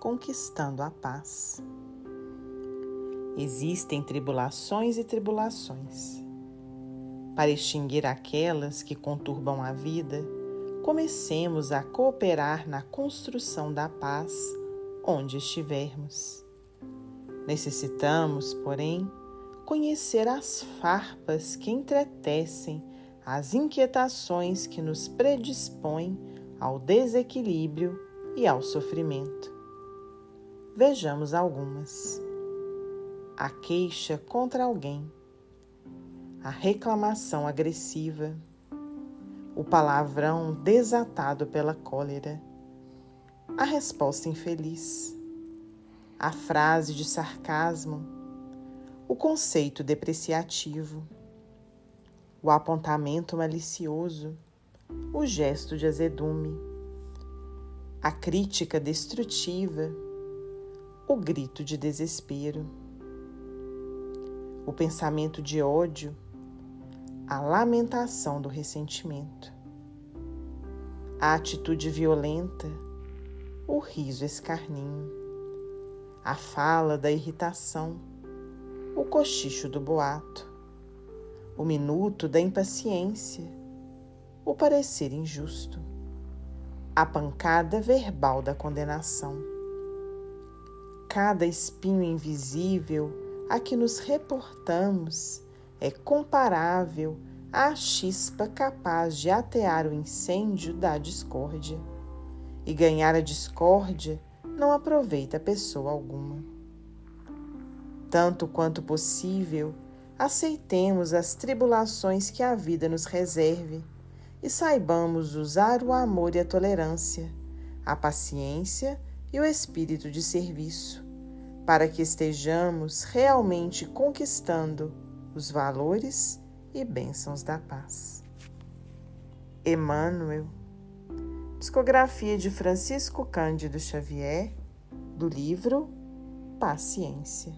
conquistando a paz. Existem tribulações e tribulações. Para extinguir aquelas que conturbam a vida, comecemos a cooperar na construção da paz onde estivermos. Necessitamos, porém, conhecer as farpas que entretecem as inquietações que nos predispõem ao desequilíbrio e ao sofrimento. Vejamos algumas. A queixa contra alguém, a reclamação agressiva, o palavrão desatado pela cólera, a resposta infeliz, a frase de sarcasmo, o conceito depreciativo, o apontamento malicioso, o gesto de azedume, a crítica destrutiva, o grito de desespero, o pensamento de ódio, a lamentação do ressentimento, a atitude violenta, o riso escarninho, a fala da irritação, o cochicho do boato, o minuto da impaciência, o parecer injusto, a pancada verbal da condenação. Cada espinho invisível a que nos reportamos é comparável à chispa capaz de atear o incêndio da discórdia. E ganhar a discórdia não aproveita pessoa alguma. Tanto quanto possível, aceitemos as tribulações que a vida nos reserve e saibamos usar o amor e a tolerância, a paciência e o espírito de serviço, para que estejamos realmente conquistando os valores e bênçãos da paz. Emmanuel, discografia de Francisco Cândido Xavier, do livro Paciência.